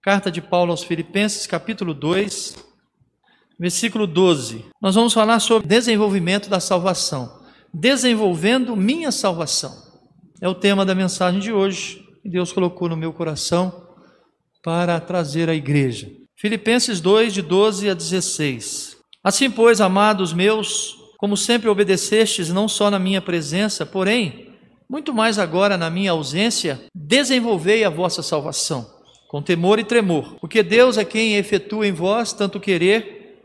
Carta de Paulo aos Filipenses, capítulo 2, versículo 12. Nós vamos falar sobre desenvolvimento da salvação. Desenvolvendo minha salvação. É o tema da mensagem de hoje, que Deus colocou no meu coração para trazer à igreja. Filipenses 2, de 12 a 16. Assim, pois, amados meus, como sempre obedecestes, não só na minha presença, porém, muito mais agora na minha ausência, desenvolvei a vossa salvação com temor e tremor, porque Deus é quem efetua em vós tanto querer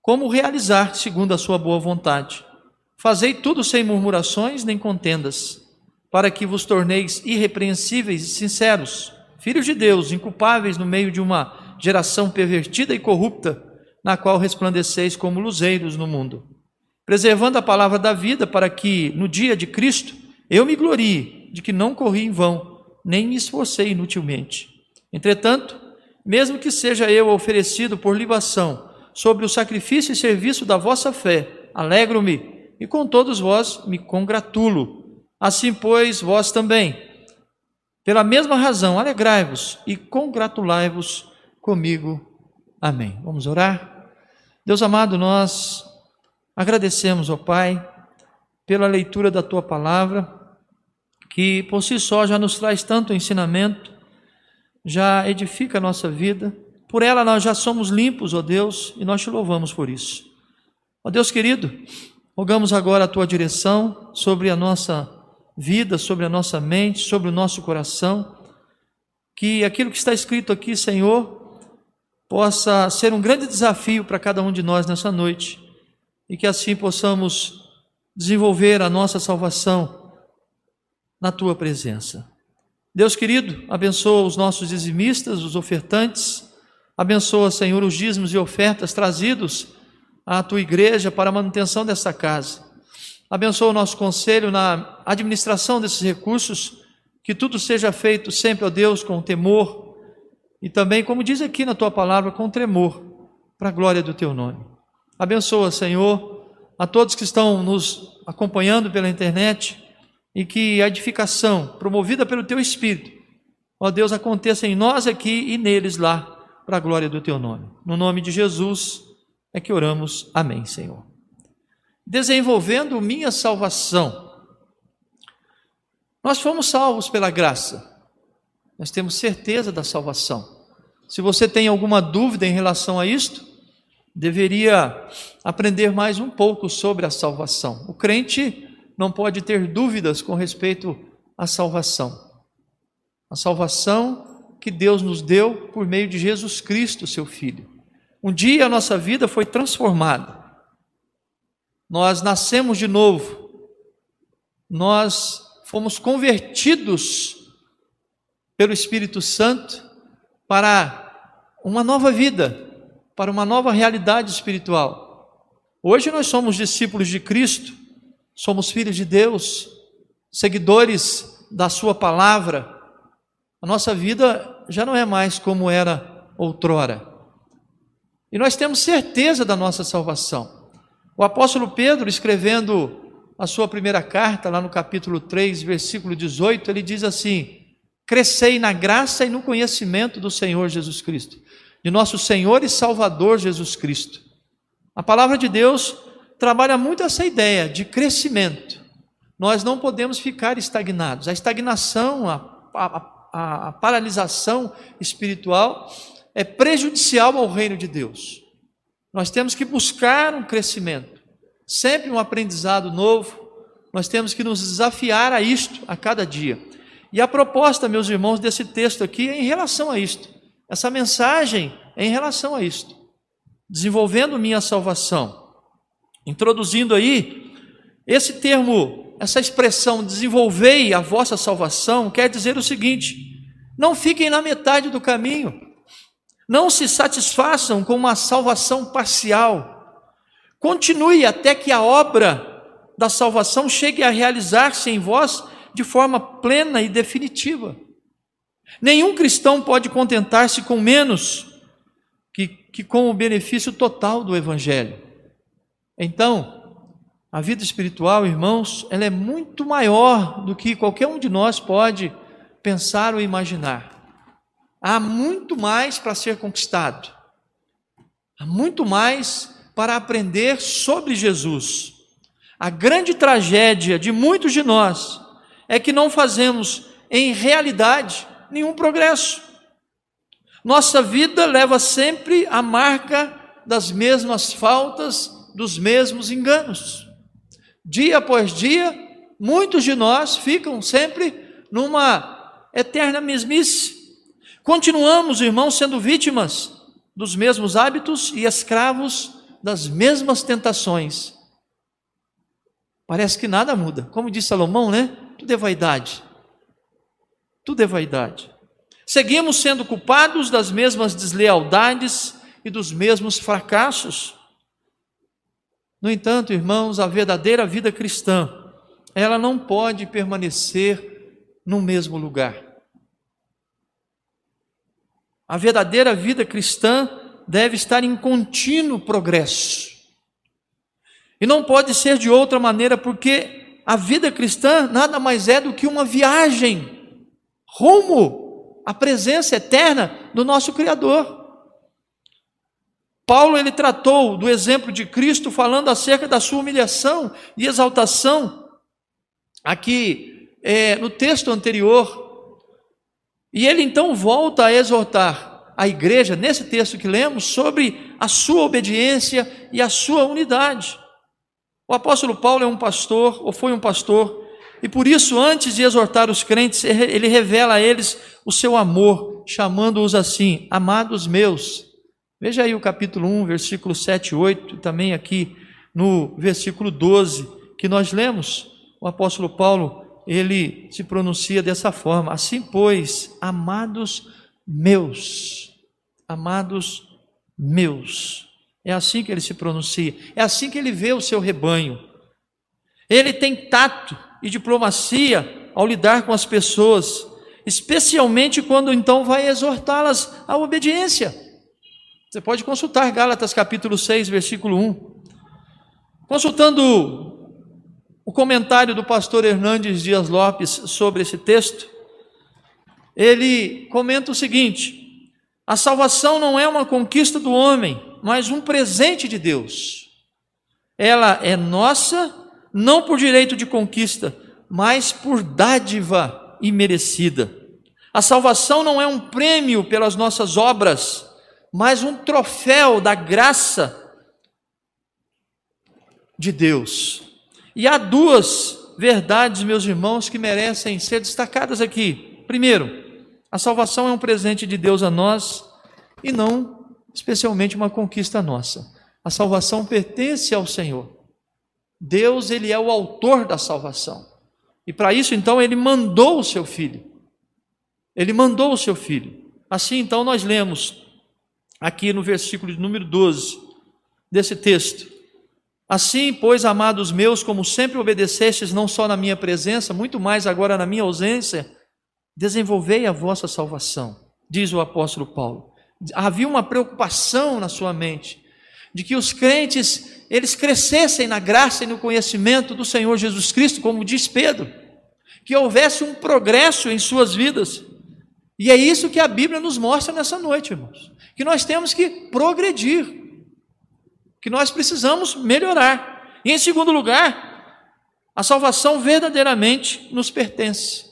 como realizar segundo a sua boa vontade. Fazei tudo sem murmurações nem contendas, para que vos torneis irrepreensíveis e sinceros, filhos de Deus, inculpáveis no meio de uma geração pervertida e corrupta, na qual resplandeceis como luzeiros no mundo, preservando a palavra da vida, para que no dia de Cristo eu me glorie de que não corri em vão, nem me esforcei inutilmente. Entretanto, mesmo que seja eu oferecido por libação sobre o sacrifício e serviço da vossa fé, alegro-me e com todos vós me congratulo. Assim, pois, vós também, pela mesma razão, alegrai-vos e congratulai-vos comigo. Amém. Vamos orar? Deus amado, nós agradecemos, ó Pai, pela leitura da tua palavra, que por si só já nos traz tanto ensinamento já edifica a nossa vida. Por ela nós já somos limpos, ó Deus, e nós te louvamos por isso. Ó Deus querido, rogamos agora a tua direção sobre a nossa vida, sobre a nossa mente, sobre o nosso coração, que aquilo que está escrito aqui, Senhor, possa ser um grande desafio para cada um de nós nessa noite e que assim possamos desenvolver a nossa salvação na tua presença. Deus querido, abençoa os nossos dizimistas, os ofertantes, abençoa, Senhor, os dízimos e ofertas trazidos à tua igreja para a manutenção dessa casa. Abençoa o nosso conselho na administração desses recursos, que tudo seja feito sempre, ó Deus, com temor e também, como diz aqui na tua palavra, com tremor, para a glória do teu nome. Abençoa, Senhor, a todos que estão nos acompanhando pela internet e que a edificação promovida pelo teu Espírito, ó Deus, aconteça em nós aqui e neles lá, para a glória do teu nome. No nome de Jesus é que oramos. Amém, Senhor. Desenvolvendo minha salvação. Nós fomos salvos pela graça. Nós temos certeza da salvação. Se você tem alguma dúvida em relação a isto, deveria aprender mais um pouco sobre a salvação. O crente não pode ter dúvidas com respeito à salvação. A salvação que Deus nos deu por meio de Jesus Cristo, seu Filho. Um dia a nossa vida foi transformada. Nós nascemos de novo. Nós fomos convertidos pelo Espírito Santo para uma nova vida, para uma nova realidade espiritual. Hoje nós somos discípulos de Cristo somos filhos de Deus, seguidores da Sua palavra, a nossa vida já não é mais como era outrora. E nós temos certeza da nossa salvação. O apóstolo Pedro, escrevendo a sua primeira carta, lá no capítulo 3, versículo 18, ele diz assim: Crescei na graça e no conhecimento do Senhor Jesus Cristo, de nosso Senhor e Salvador Jesus Cristo. A palavra de Deus trabalha muito essa ideia de crescimento. Nós não podemos ficar estagnados. A estagnação, a, a, a paralisação espiritual é prejudicial ao reino de Deus. Nós temos que buscar um crescimento, sempre um aprendizado novo. Nós temos que nos desafiar a isto a cada dia. E a proposta, meus irmãos, desse texto aqui é em relação a isto. Essa mensagem é em relação a isto. Desenvolvendo minha salvação Introduzindo aí, esse termo, essa expressão desenvolvei a vossa salvação, quer dizer o seguinte: não fiquem na metade do caminho, não se satisfaçam com uma salvação parcial, continue até que a obra da salvação chegue a realizar-se em vós de forma plena e definitiva. Nenhum cristão pode contentar-se com menos que, que com o benefício total do Evangelho. Então, a vida espiritual, irmãos, ela é muito maior do que qualquer um de nós pode pensar ou imaginar. há muito mais para ser conquistado, há muito mais para aprender sobre Jesus. A grande tragédia de muitos de nós é que não fazemos, em realidade, nenhum progresso. Nossa vida leva sempre a marca das mesmas faltas, dos mesmos enganos. Dia após dia, muitos de nós ficam sempre numa eterna mesmice. Continuamos, irmãos, sendo vítimas dos mesmos hábitos e escravos das mesmas tentações. Parece que nada muda. Como disse Salomão, né? Tudo é vaidade. Tudo é vaidade. Seguimos sendo culpados das mesmas deslealdades e dos mesmos fracassos. No entanto, irmãos, a verdadeira vida cristã, ela não pode permanecer no mesmo lugar. A verdadeira vida cristã deve estar em contínuo progresso. E não pode ser de outra maneira, porque a vida cristã nada mais é do que uma viagem rumo à presença eterna do nosso Criador. Paulo ele tratou do exemplo de Cristo falando acerca da sua humilhação e exaltação aqui é, no texto anterior. E ele então volta a exortar a igreja, nesse texto que lemos, sobre a sua obediência e a sua unidade. O apóstolo Paulo é um pastor, ou foi um pastor, e por isso, antes de exortar os crentes, ele revela a eles o seu amor, chamando-os assim: amados meus. Veja aí o capítulo 1, versículo 7 e 8, e também aqui no versículo 12, que nós lemos, o apóstolo Paulo, ele se pronuncia dessa forma: Assim, pois, amados meus, amados meus. É assim que ele se pronuncia, é assim que ele vê o seu rebanho. Ele tem tato e diplomacia ao lidar com as pessoas, especialmente quando então vai exortá-las à obediência. Você pode consultar Gálatas capítulo 6, versículo 1. Consultando o comentário do pastor Hernandes Dias Lopes sobre esse texto, ele comenta o seguinte: a salvação não é uma conquista do homem, mas um presente de Deus. Ela é nossa, não por direito de conquista, mas por dádiva imerecida. A salvação não é um prêmio pelas nossas obras, mas um troféu da graça de Deus. E há duas verdades, meus irmãos, que merecem ser destacadas aqui. Primeiro, a salvação é um presente de Deus a nós e não especialmente uma conquista nossa. A salvação pertence ao Senhor. Deus, ele é o autor da salvação. E para isso, então, ele mandou o seu filho. Ele mandou o seu filho. Assim, então, nós lemos aqui no versículo de número 12 desse texto. Assim, pois, amados meus, como sempre obedecestes, não só na minha presença, muito mais agora na minha ausência, desenvolvei a vossa salvação, diz o apóstolo Paulo havia uma preocupação na sua mente de que os crentes eles crescessem na graça e no conhecimento do Senhor Jesus Cristo, como diz Pedro, que houvesse um progresso em suas vidas. E é isso que a Bíblia nos mostra nessa noite, irmãos. Que nós temos que progredir, que nós precisamos melhorar. E em segundo lugar, a salvação verdadeiramente nos pertence.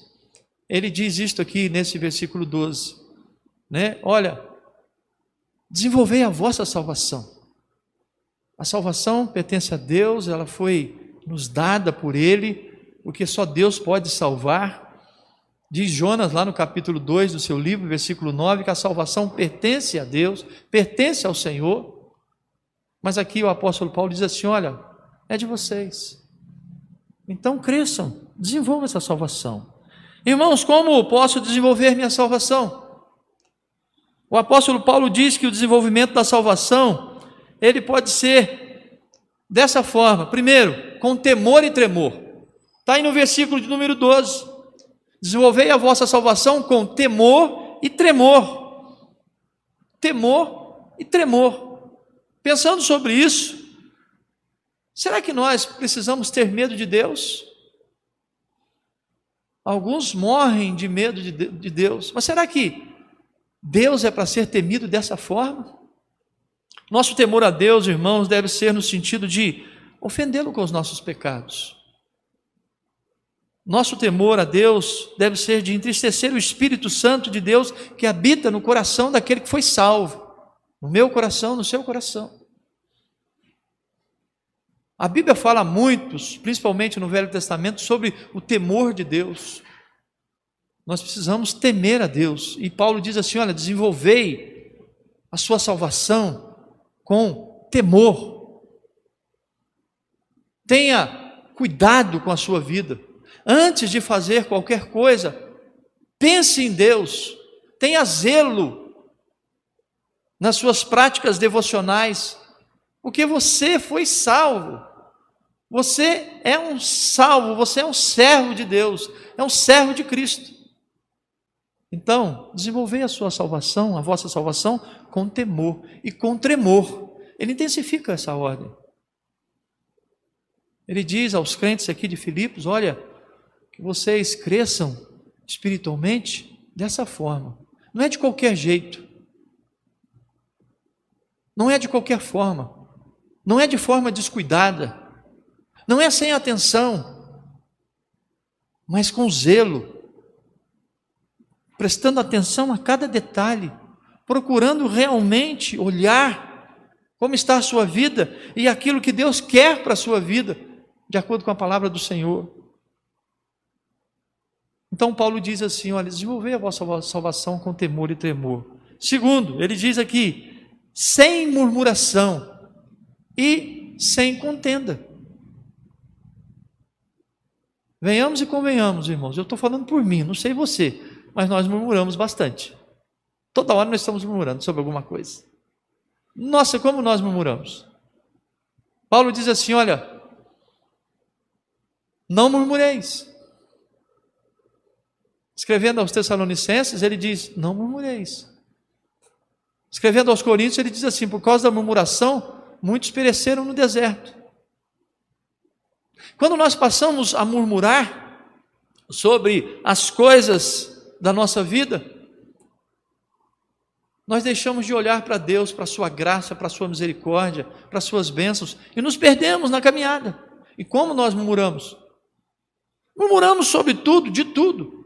Ele diz isto aqui nesse versículo 12, né? Olha, Desenvolvei a vossa salvação. A salvação pertence a Deus, ela foi nos dada por Ele, porque só Deus pode salvar. Diz Jonas lá no capítulo 2 do seu livro, versículo 9, que a salvação pertence a Deus, pertence ao Senhor. Mas aqui o apóstolo Paulo diz assim: olha, é de vocês. Então cresçam, desenvolvam essa salvação. Irmãos, como posso desenvolver minha salvação? O apóstolo Paulo diz que o desenvolvimento da salvação, ele pode ser dessa forma. Primeiro, com temor e tremor. Está aí no versículo de número 12. Desenvolvei a vossa salvação com temor e tremor. Temor e tremor. Pensando sobre isso, será que nós precisamos ter medo de Deus? Alguns morrem de medo de Deus, mas será que Deus é para ser temido dessa forma? Nosso temor a Deus, irmãos, deve ser no sentido de ofendê-lo com os nossos pecados. Nosso temor a Deus deve ser de entristecer o Espírito Santo de Deus que habita no coração daquele que foi salvo, no meu coração, no seu coração. A Bíblia fala muitos, principalmente no Velho Testamento, sobre o temor de Deus. Nós precisamos temer a Deus. E Paulo diz assim: olha, desenvolvei a sua salvação com temor. Tenha cuidado com a sua vida. Antes de fazer qualquer coisa, pense em Deus. Tenha zelo nas suas práticas devocionais, porque você foi salvo. Você é um salvo, você é um servo de Deus, é um servo de Cristo. Então, desenvolvei a sua salvação, a vossa salvação, com temor e com tremor. Ele intensifica essa ordem. Ele diz aos crentes aqui de Filipos: olha, que vocês cresçam espiritualmente dessa forma. Não é de qualquer jeito. Não é de qualquer forma. Não é de forma descuidada. Não é sem atenção. Mas com zelo prestando atenção a cada detalhe, procurando realmente olhar como está a sua vida e aquilo que Deus quer para a sua vida, de acordo com a palavra do Senhor. Então Paulo diz assim: olha, desenvolvei a vossa salvação com temor e tremor. Segundo, ele diz aqui, sem murmuração e sem contenda. Venhamos e convenhamos, irmãos. Eu estou falando por mim, não sei você mas nós murmuramos bastante. Toda hora nós estamos murmurando sobre alguma coisa. Nossa, como nós murmuramos. Paulo diz assim: olha, não murmureis. Escrevendo aos Tessalonicenses, ele diz: não murmureis. Escrevendo aos Coríntios, ele diz assim: por causa da murmuração, muitos pereceram no deserto. Quando nós passamos a murmurar sobre as coisas da nossa vida, nós deixamos de olhar para Deus, para a Sua graça, para a Sua misericórdia, para as Suas bênçãos e nos perdemos na caminhada. E como nós murmuramos? Murmuramos sobre tudo, de tudo.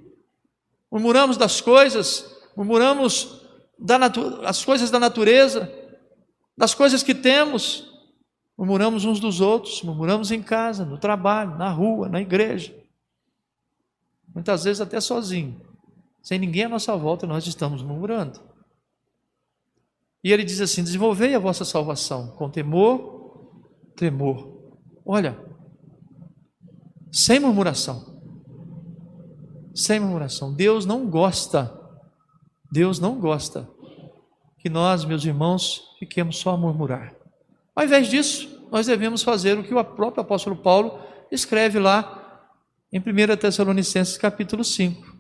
Murmuramos das coisas, murmuramos das coisas da natureza, das coisas que temos, murmuramos uns dos outros, murmuramos em casa, no trabalho, na rua, na igreja. Muitas vezes até sozinho. Sem ninguém à nossa volta, nós estamos murmurando. E ele diz assim: desenvolvei a vossa salvação com temor, tremor. Olha, sem murmuração. Sem murmuração. Deus não gosta, Deus não gosta que nós, meus irmãos, fiquemos só a murmurar. Ao invés disso, nós devemos fazer o que o próprio apóstolo Paulo escreve lá em 1 Tessalonicenses capítulo 5.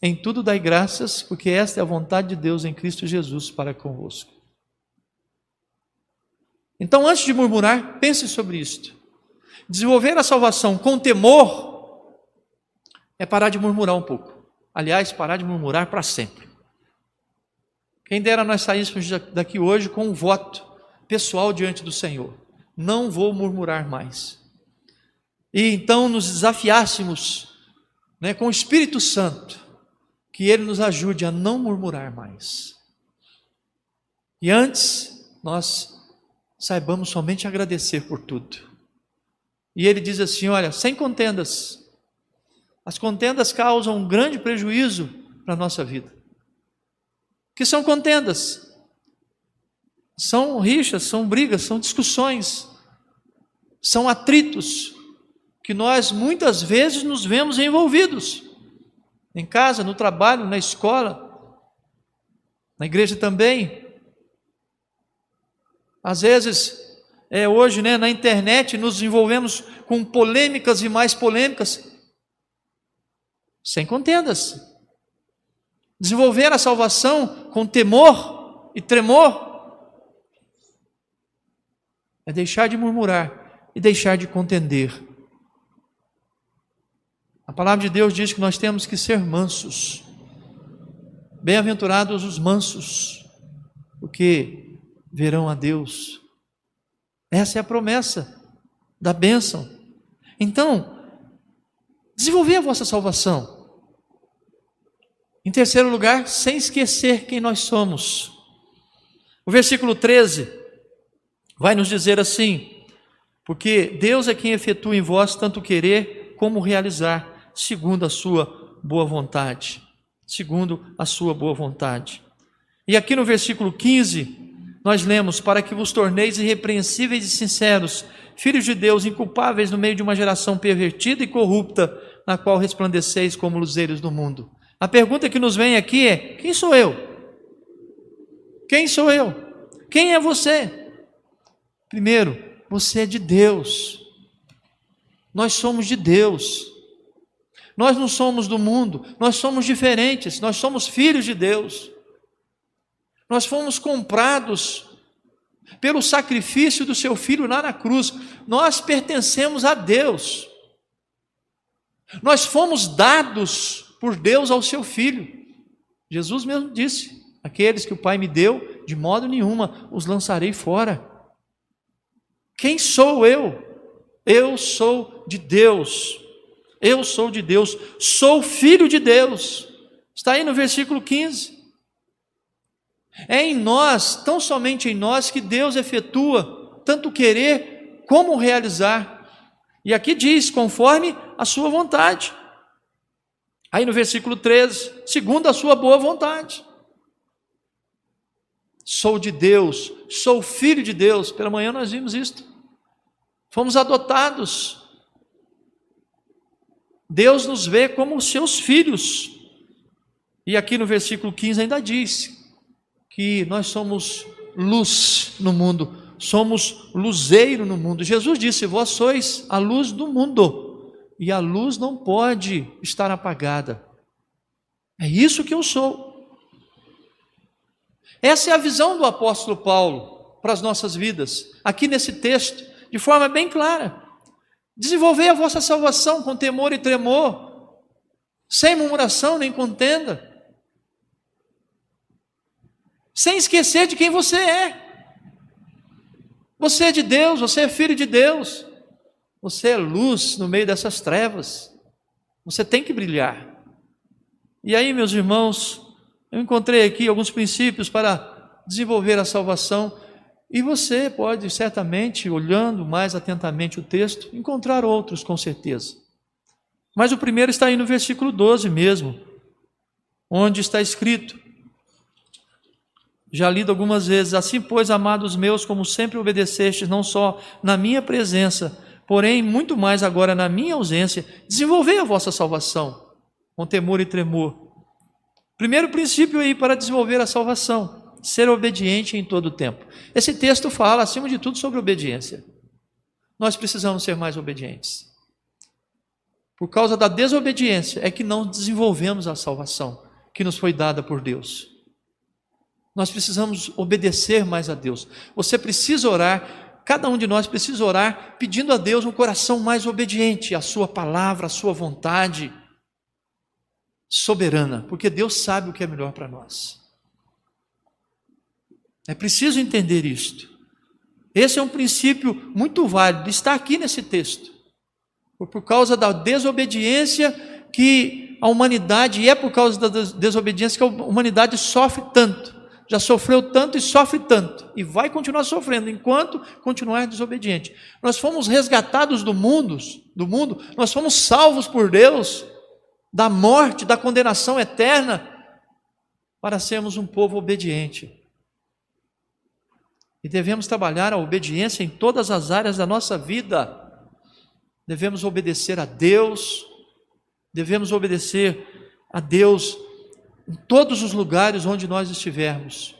Em tudo dai graças, porque esta é a vontade de Deus em Cristo Jesus para convosco. Então, antes de murmurar, pense sobre isto. Desenvolver a salvação com temor é parar de murmurar um pouco. Aliás, parar de murmurar para sempre. Quem dera nós saíssemos daqui hoje com um voto pessoal diante do Senhor. Não vou murmurar mais. E então nos desafiássemos né, com o Espírito Santo que Ele nos ajude a não murmurar mais. E antes, nós saibamos somente agradecer por tudo. E ele diz assim: olha, sem contendas. As contendas causam um grande prejuízo para a nossa vida. que são contendas? São rixas, são brigas, são discussões, são atritos que nós muitas vezes nos vemos envolvidos em casa, no trabalho, na escola, na igreja também. Às vezes, é, hoje, né, na internet, nos envolvemos com polêmicas e mais polêmicas, sem contendas. Desenvolver a salvação com temor e tremor é deixar de murmurar e deixar de contender. A palavra de Deus diz que nós temos que ser mansos. Bem-aventurados os mansos, porque verão a Deus. Essa é a promessa da bênção. Então, desenvolver a vossa salvação. Em terceiro lugar, sem esquecer quem nós somos. O versículo 13 vai nos dizer assim: porque Deus é quem efetua em vós tanto querer como realizar, segundo a sua boa vontade. Segundo a sua boa vontade. E aqui no versículo 15, nós lemos: Para que vos torneis irrepreensíveis e sinceros, filhos de Deus, inculpáveis no meio de uma geração pervertida e corrupta, na qual resplandeceis como luzeiros do mundo. A pergunta que nos vem aqui é: quem sou eu? Quem sou eu? Quem é você? Primeiro, você é de Deus. Nós somos de Deus. Nós não somos do mundo, nós somos diferentes, nós somos filhos de Deus. Nós fomos comprados pelo sacrifício do seu filho lá na cruz. Nós pertencemos a Deus. Nós fomos dados por Deus ao seu filho. Jesus mesmo disse: Aqueles que o Pai me deu, de modo nenhuma os lançarei fora. Quem sou eu? Eu sou de Deus. Eu sou de Deus. Sou filho de Deus. Está aí no versículo 15. É em nós, tão somente em nós, que Deus efetua tanto querer como realizar. E aqui diz, conforme a sua vontade. Aí no versículo 13, segundo a sua boa vontade. Sou de Deus, sou filho de Deus. Pela manhã nós vimos isto. Fomos adotados. Deus nos vê como seus filhos. E aqui no versículo 15 ainda diz que nós somos luz no mundo, somos luzeiro no mundo. Jesus disse: Vós sois a luz do mundo, e a luz não pode estar apagada. É isso que eu sou. Essa é a visão do apóstolo Paulo para as nossas vidas, aqui nesse texto, de forma bem clara. Desenvolver a vossa salvação com temor e tremor, sem murmuração nem contenda, sem esquecer de quem você é. Você é de Deus, você é filho de Deus, você é luz no meio dessas trevas, você tem que brilhar. E aí, meus irmãos, eu encontrei aqui alguns princípios para desenvolver a salvação, e você pode, certamente, olhando mais atentamente o texto, encontrar outros com certeza. Mas o primeiro está aí no versículo 12 mesmo, onde está escrito: já lido algumas vezes, assim, pois, amados meus, como sempre obedecestes, não só na minha presença, porém, muito mais agora na minha ausência, desenvolvei a vossa salvação com temor e tremor Primeiro princípio aí para desenvolver a salvação: ser obediente em todo o tempo. Esse texto fala, acima de tudo, sobre obediência. Nós precisamos ser mais obedientes. Por causa da desobediência é que não desenvolvemos a salvação que nos foi dada por Deus. Nós precisamos obedecer mais a Deus. Você precisa orar, cada um de nós precisa orar pedindo a Deus um coração mais obediente à Sua palavra, à Sua vontade soberana, porque Deus sabe o que é melhor para nós. É preciso entender isto. Esse é um princípio muito válido, está aqui nesse texto. Por causa da desobediência que a humanidade, e é por causa da desobediência que a humanidade sofre tanto. Já sofreu tanto e sofre tanto, e vai continuar sofrendo enquanto continuar desobediente. Nós fomos resgatados do mundo, do mundo, nós fomos salvos por Deus da morte, da condenação eterna, para sermos um povo obediente. E devemos trabalhar a obediência em todas as áreas da nossa vida. Devemos obedecer a Deus, devemos obedecer a Deus em todos os lugares onde nós estivermos.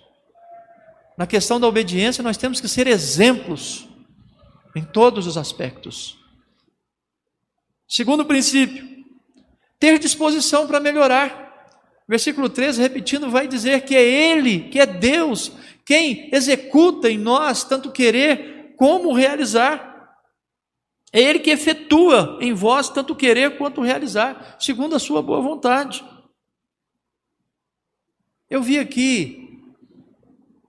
Na questão da obediência, nós temos que ser exemplos em todos os aspectos. Segundo princípio, ter disposição para melhorar. Versículo 13, repetindo, vai dizer que é Ele, que é Deus, quem executa em nós tanto querer como realizar. É Ele que efetua em vós tanto querer quanto realizar, segundo a Sua boa vontade. Eu vi aqui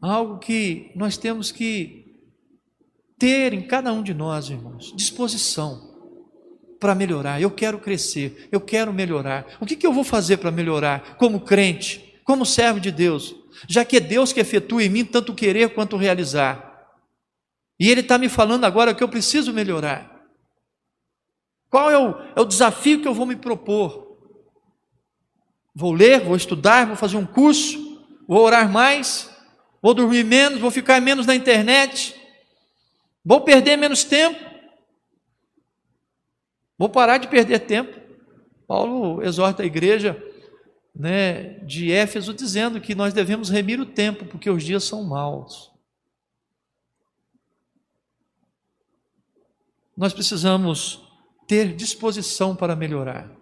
algo que nós temos que ter em cada um de nós, irmãos, disposição para melhorar. Eu quero crescer, eu quero melhorar. O que, que eu vou fazer para melhorar como crente, como servo de Deus? Já que é Deus que efetua em mim tanto querer quanto realizar. E Ele está me falando agora que eu preciso melhorar. Qual é o, é o desafio que eu vou me propor? Vou ler, vou estudar, vou fazer um curso, vou orar mais, vou dormir menos, vou ficar menos na internet, vou perder menos tempo, vou parar de perder tempo. Paulo exorta a igreja né, de Éfeso dizendo que nós devemos remir o tempo, porque os dias são maus. Nós precisamos ter disposição para melhorar.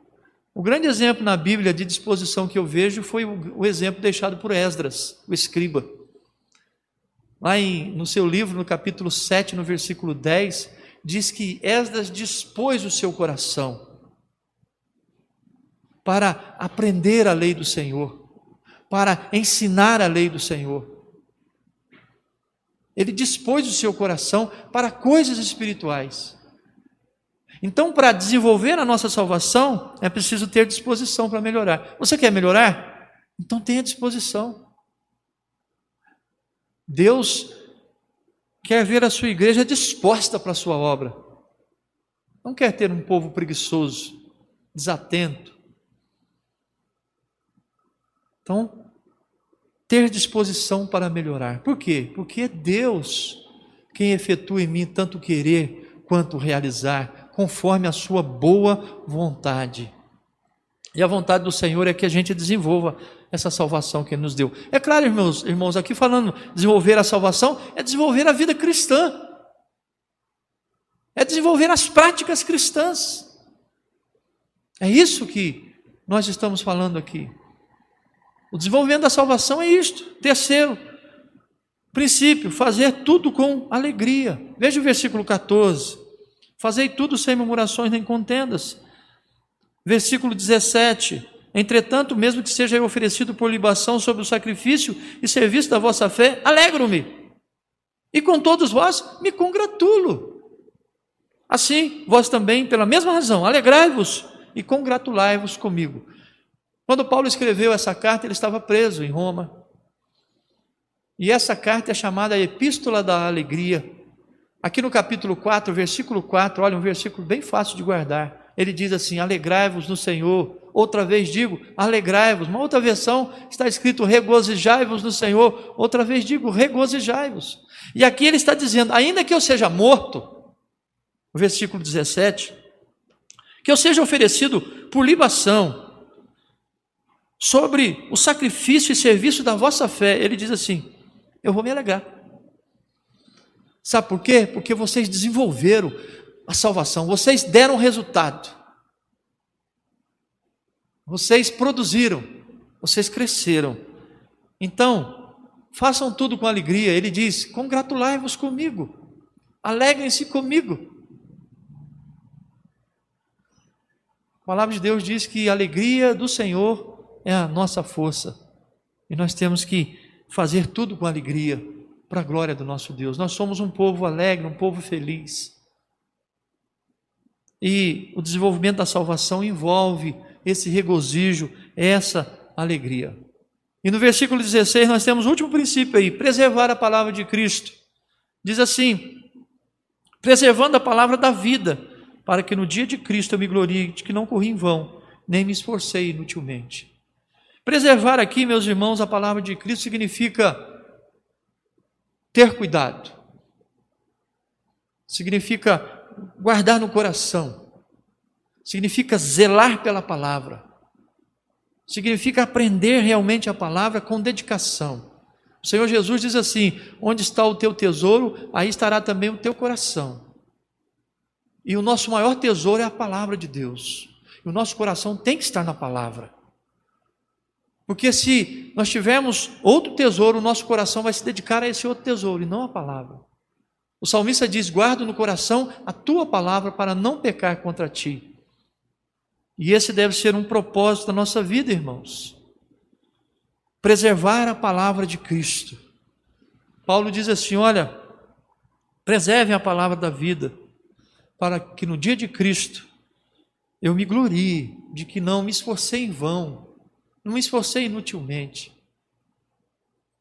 O grande exemplo na Bíblia de disposição que eu vejo foi o, exemplo deixado por Esdras, o escriba. Lá em, no seu livro, no capítulo 7, no versículo 10, diz que Esdras dispôs o seu coração para aprender a lei do Senhor, para ensinar a lei do Senhor. Ele dispôs o seu coração para coisas espirituais. Então, para desenvolver a nossa salvação, é preciso ter disposição para melhorar. Você quer melhorar? Então tenha disposição. Deus quer ver a sua igreja disposta para a sua obra. Não quer ter um povo preguiçoso, desatento. Então, ter disposição para melhorar. Por quê? Porque é Deus quem efetua em mim tanto querer quanto realizar conforme a sua boa vontade. E a vontade do Senhor é que a gente desenvolva essa salvação que Ele nos deu. É claro, irmãos, irmãos, aqui falando desenvolver a salvação é desenvolver a vida cristã. É desenvolver as práticas cristãs. É isso que nós estamos falando aqui. O desenvolvimento da salvação é isto. Terceiro princípio, fazer tudo com alegria. Veja o versículo 14. Fazei tudo sem murmurações nem contendas. Versículo 17. Entretanto, mesmo que seja oferecido por libação sobre o sacrifício e serviço da vossa fé, alegro-me. E com todos vós me congratulo. Assim, vós também, pela mesma razão, alegrai-vos e congratulai-vos comigo. Quando Paulo escreveu essa carta, ele estava preso em Roma. E essa carta é chamada Epístola da Alegria. Aqui no capítulo 4, versículo 4, olha, um versículo bem fácil de guardar. Ele diz assim: Alegrai-vos no Senhor. Outra vez digo, alegrai-vos. Uma outra versão está escrito regozijai-vos no Senhor. Outra vez digo, regozijai-vos. E aqui ele está dizendo: ainda que eu seja morto, versículo 17, que eu seja oferecido por libação sobre o sacrifício e serviço da vossa fé, ele diz assim: eu vou me alegrar. Sabe por quê? Porque vocês desenvolveram a salvação, vocês deram resultado. Vocês produziram, vocês cresceram. Então, façam tudo com alegria. Ele diz: congratulai-vos comigo, alegrem-se comigo. A palavra de Deus diz que a alegria do Senhor é a nossa força. E nós temos que fazer tudo com alegria para a glória do nosso Deus. Nós somos um povo alegre, um povo feliz. E o desenvolvimento da salvação envolve esse regozijo, essa alegria. E no versículo 16 nós temos o último princípio aí, preservar a palavra de Cristo. Diz assim: preservando a palavra da vida, para que no dia de Cristo eu me glorie de que não corri em vão, nem me esforcei inutilmente. Preservar aqui, meus irmãos, a palavra de Cristo significa ter cuidado. Significa guardar no coração. Significa zelar pela palavra. Significa aprender realmente a palavra com dedicação. O Senhor Jesus diz assim: onde está o teu tesouro, aí estará também o teu coração. E o nosso maior tesouro é a palavra de Deus. E o nosso coração tem que estar na palavra. Porque se nós tivermos outro tesouro, o nosso coração vai se dedicar a esse outro tesouro e não a palavra. O salmista diz: guarda no coração a tua palavra para não pecar contra ti. E esse deve ser um propósito da nossa vida, irmãos. preservar a palavra de Cristo. Paulo diz assim: olha, preservem a palavra da vida, para que no dia de Cristo eu me glorie de que não me esforcei em vão, não me esforcei inutilmente.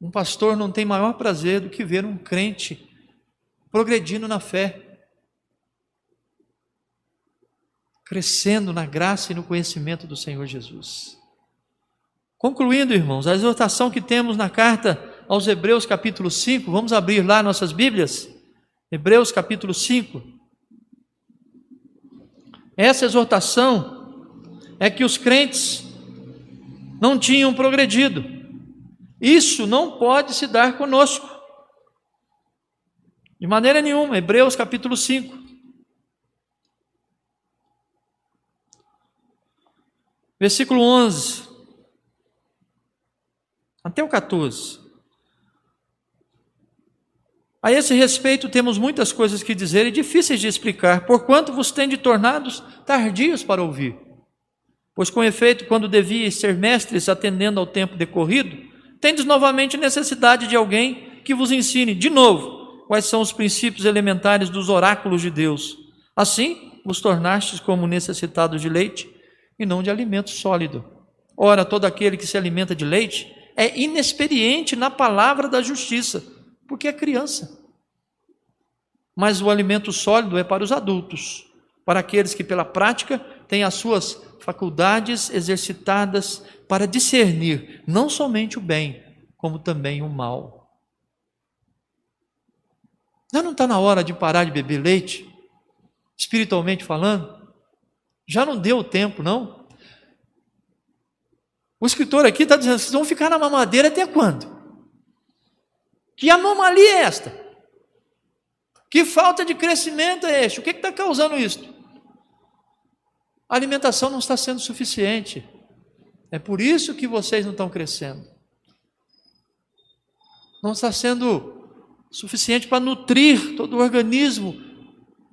Um pastor não tem maior prazer do que ver um crente progredindo na fé, crescendo na graça e no conhecimento do Senhor Jesus. Concluindo, irmãos, a exortação que temos na carta aos Hebreus, capítulo 5, vamos abrir lá nossas Bíblias. Hebreus, capítulo 5. Essa exortação é que os crentes não tinham progredido. Isso não pode se dar conosco. De maneira nenhuma. Hebreus capítulo 5. Versículo 11 até o 14. A esse respeito temos muitas coisas que dizer e difíceis de explicar, porquanto vos tende tornados tardios para ouvir. Pois com efeito, quando devíeis ser mestres atendendo ao tempo decorrido, tendes novamente necessidade de alguém que vos ensine de novo quais são os princípios elementares dos oráculos de Deus. Assim, vos tornastes como necessitados de leite e não de alimento sólido. Ora, todo aquele que se alimenta de leite é inexperiente na palavra da justiça, porque é criança. Mas o alimento sólido é para os adultos, para aqueles que pela prática têm as suas faculdades exercitadas para discernir não somente o bem, como também o mal. Já não está na hora de parar de beber leite, espiritualmente falando? Já não deu tempo, não? O escritor aqui está dizendo: vocês vão ficar na mamadeira até quando? Que anomalia é esta? Que falta de crescimento é este? O que está causando isso? A alimentação não está sendo suficiente. É por isso que vocês não estão crescendo. Não está sendo suficiente para nutrir todo o organismo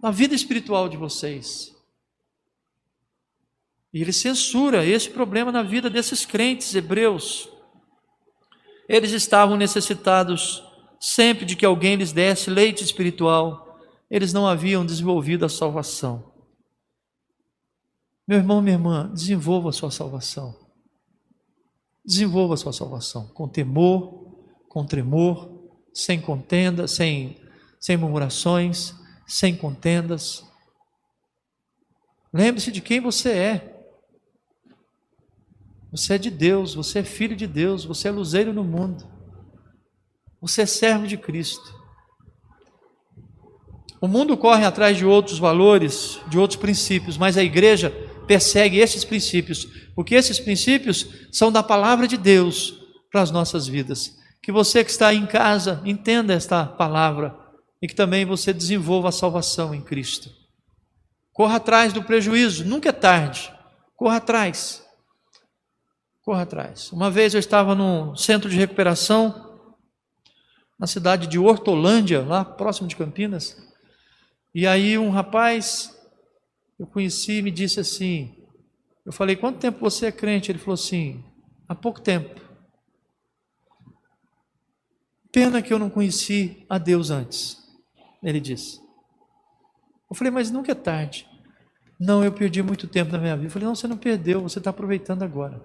na vida espiritual de vocês. E ele censura esse problema na vida desses crentes hebreus. Eles estavam necessitados sempre de que alguém lhes desse leite espiritual. Eles não haviam desenvolvido a salvação. Meu irmão, minha irmã, desenvolva a sua salvação. Desenvolva a sua salvação com temor, com tremor, sem contenda, sem, sem murmurações, sem contendas. Lembre-se de quem você é. Você é de Deus, você é filho de Deus, você é luzeiro no mundo. Você é servo de Cristo. O mundo corre atrás de outros valores, de outros princípios, mas a igreja persegue esses princípios, porque esses princípios são da palavra de Deus para as nossas vidas. Que você que está em casa entenda esta palavra e que também você desenvolva a salvação em Cristo. Corra atrás do prejuízo, nunca é tarde. Corra atrás corra atrás. Uma vez eu estava num centro de recuperação, na cidade de Hortolândia, lá próximo de Campinas, e aí um rapaz, eu conheci, me disse assim, eu falei, quanto tempo você é crente? Ele falou assim, há pouco tempo. Pena que eu não conheci a Deus antes, ele disse. Eu falei, mas nunca é tarde. Não, eu perdi muito tempo na minha vida. Eu falei, não, você não perdeu, você está aproveitando agora.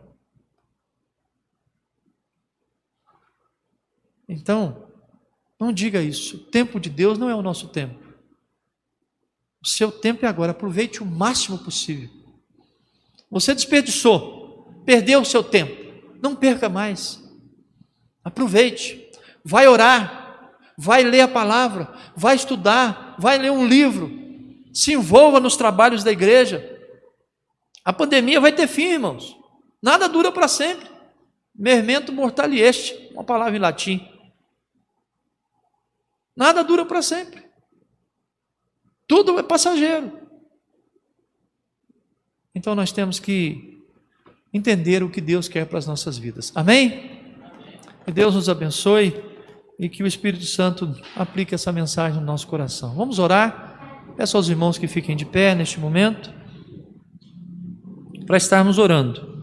Então, não diga isso. O tempo de Deus não é o nosso tempo. O seu tempo é agora. Aproveite o máximo possível. Você desperdiçou, perdeu o seu tempo. Não perca mais. Aproveite. Vai orar, vai ler a palavra, vai estudar, vai ler um livro. Se envolva nos trabalhos da igreja. A pandemia vai ter fim, irmãos. Nada dura para sempre. Mermento mortalieste, uma palavra em latim. Nada dura para sempre. Tudo é passageiro. Então nós temos que entender o que Deus quer para as nossas vidas. Amém? Que Deus nos abençoe e que o Espírito Santo aplique essa mensagem no nosso coração. Vamos orar. Peço aos irmãos que fiquem de pé neste momento para estarmos orando.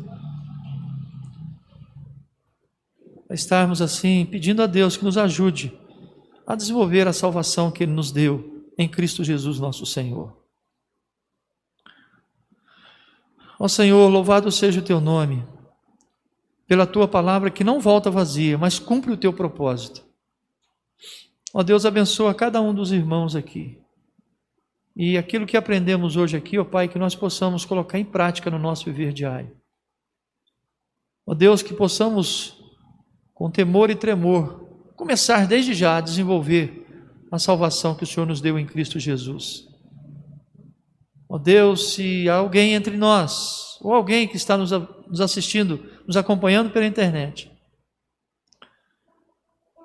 a estarmos assim pedindo a Deus que nos ajude a desenvolver a salvação que Ele nos deu em Cristo Jesus, nosso Senhor. Ó Senhor, louvado seja o teu nome, pela tua palavra que não volta vazia, mas cumpre o teu propósito. Ó Deus, abençoa cada um dos irmãos aqui. E aquilo que aprendemos hoje aqui, ó Pai, que nós possamos colocar em prática no nosso viver diário. Ó Deus, que possamos, com temor e tremor, começar desde já a desenvolver a salvação que o Senhor nos deu em Cristo Jesus. Ó Deus, se alguém entre nós, ou alguém que está nos, assistindo, nos acompanhando pela internet,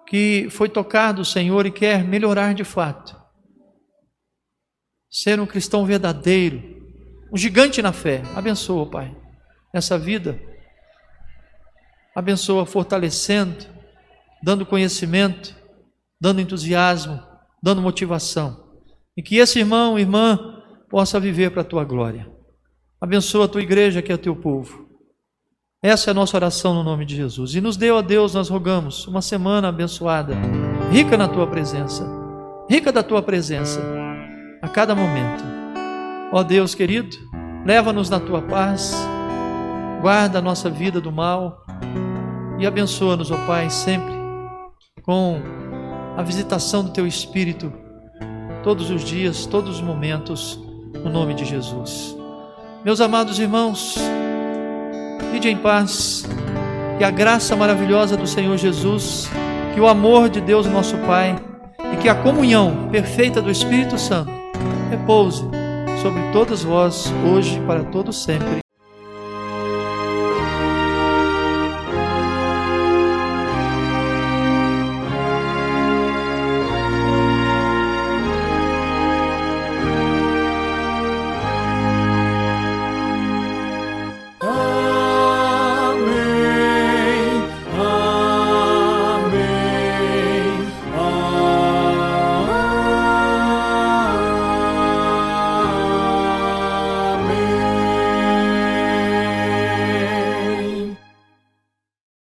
que foi tocado, Senhor, e quer melhorar de fato, ser um cristão verdadeiro, um gigante na fé, abençoa, Pai, essa vida, abençoa fortalecendo, dando conhecimento, dando entusiasmo, dando motivação, e que esse irmão, irmã, possa viver para a tua glória. Abençoa a tua igreja, que é o teu povo. Essa é a nossa oração no nome de Jesus. E nos deu a Deus, nós rogamos, uma semana abençoada, rica na tua presença, rica da tua presença, a cada momento. Ó Deus querido, leva-nos na tua paz, guarda a nossa vida do mal e abençoa-nos, ó Pai, sempre com a visitação do teu Espírito, todos os dias, todos os momentos no nome de Jesus. Meus amados irmãos, ide em paz, que a graça maravilhosa do Senhor Jesus, que o amor de Deus nosso Pai e que a comunhão perfeita do Espírito Santo repouse sobre todos vós hoje e para todos sempre.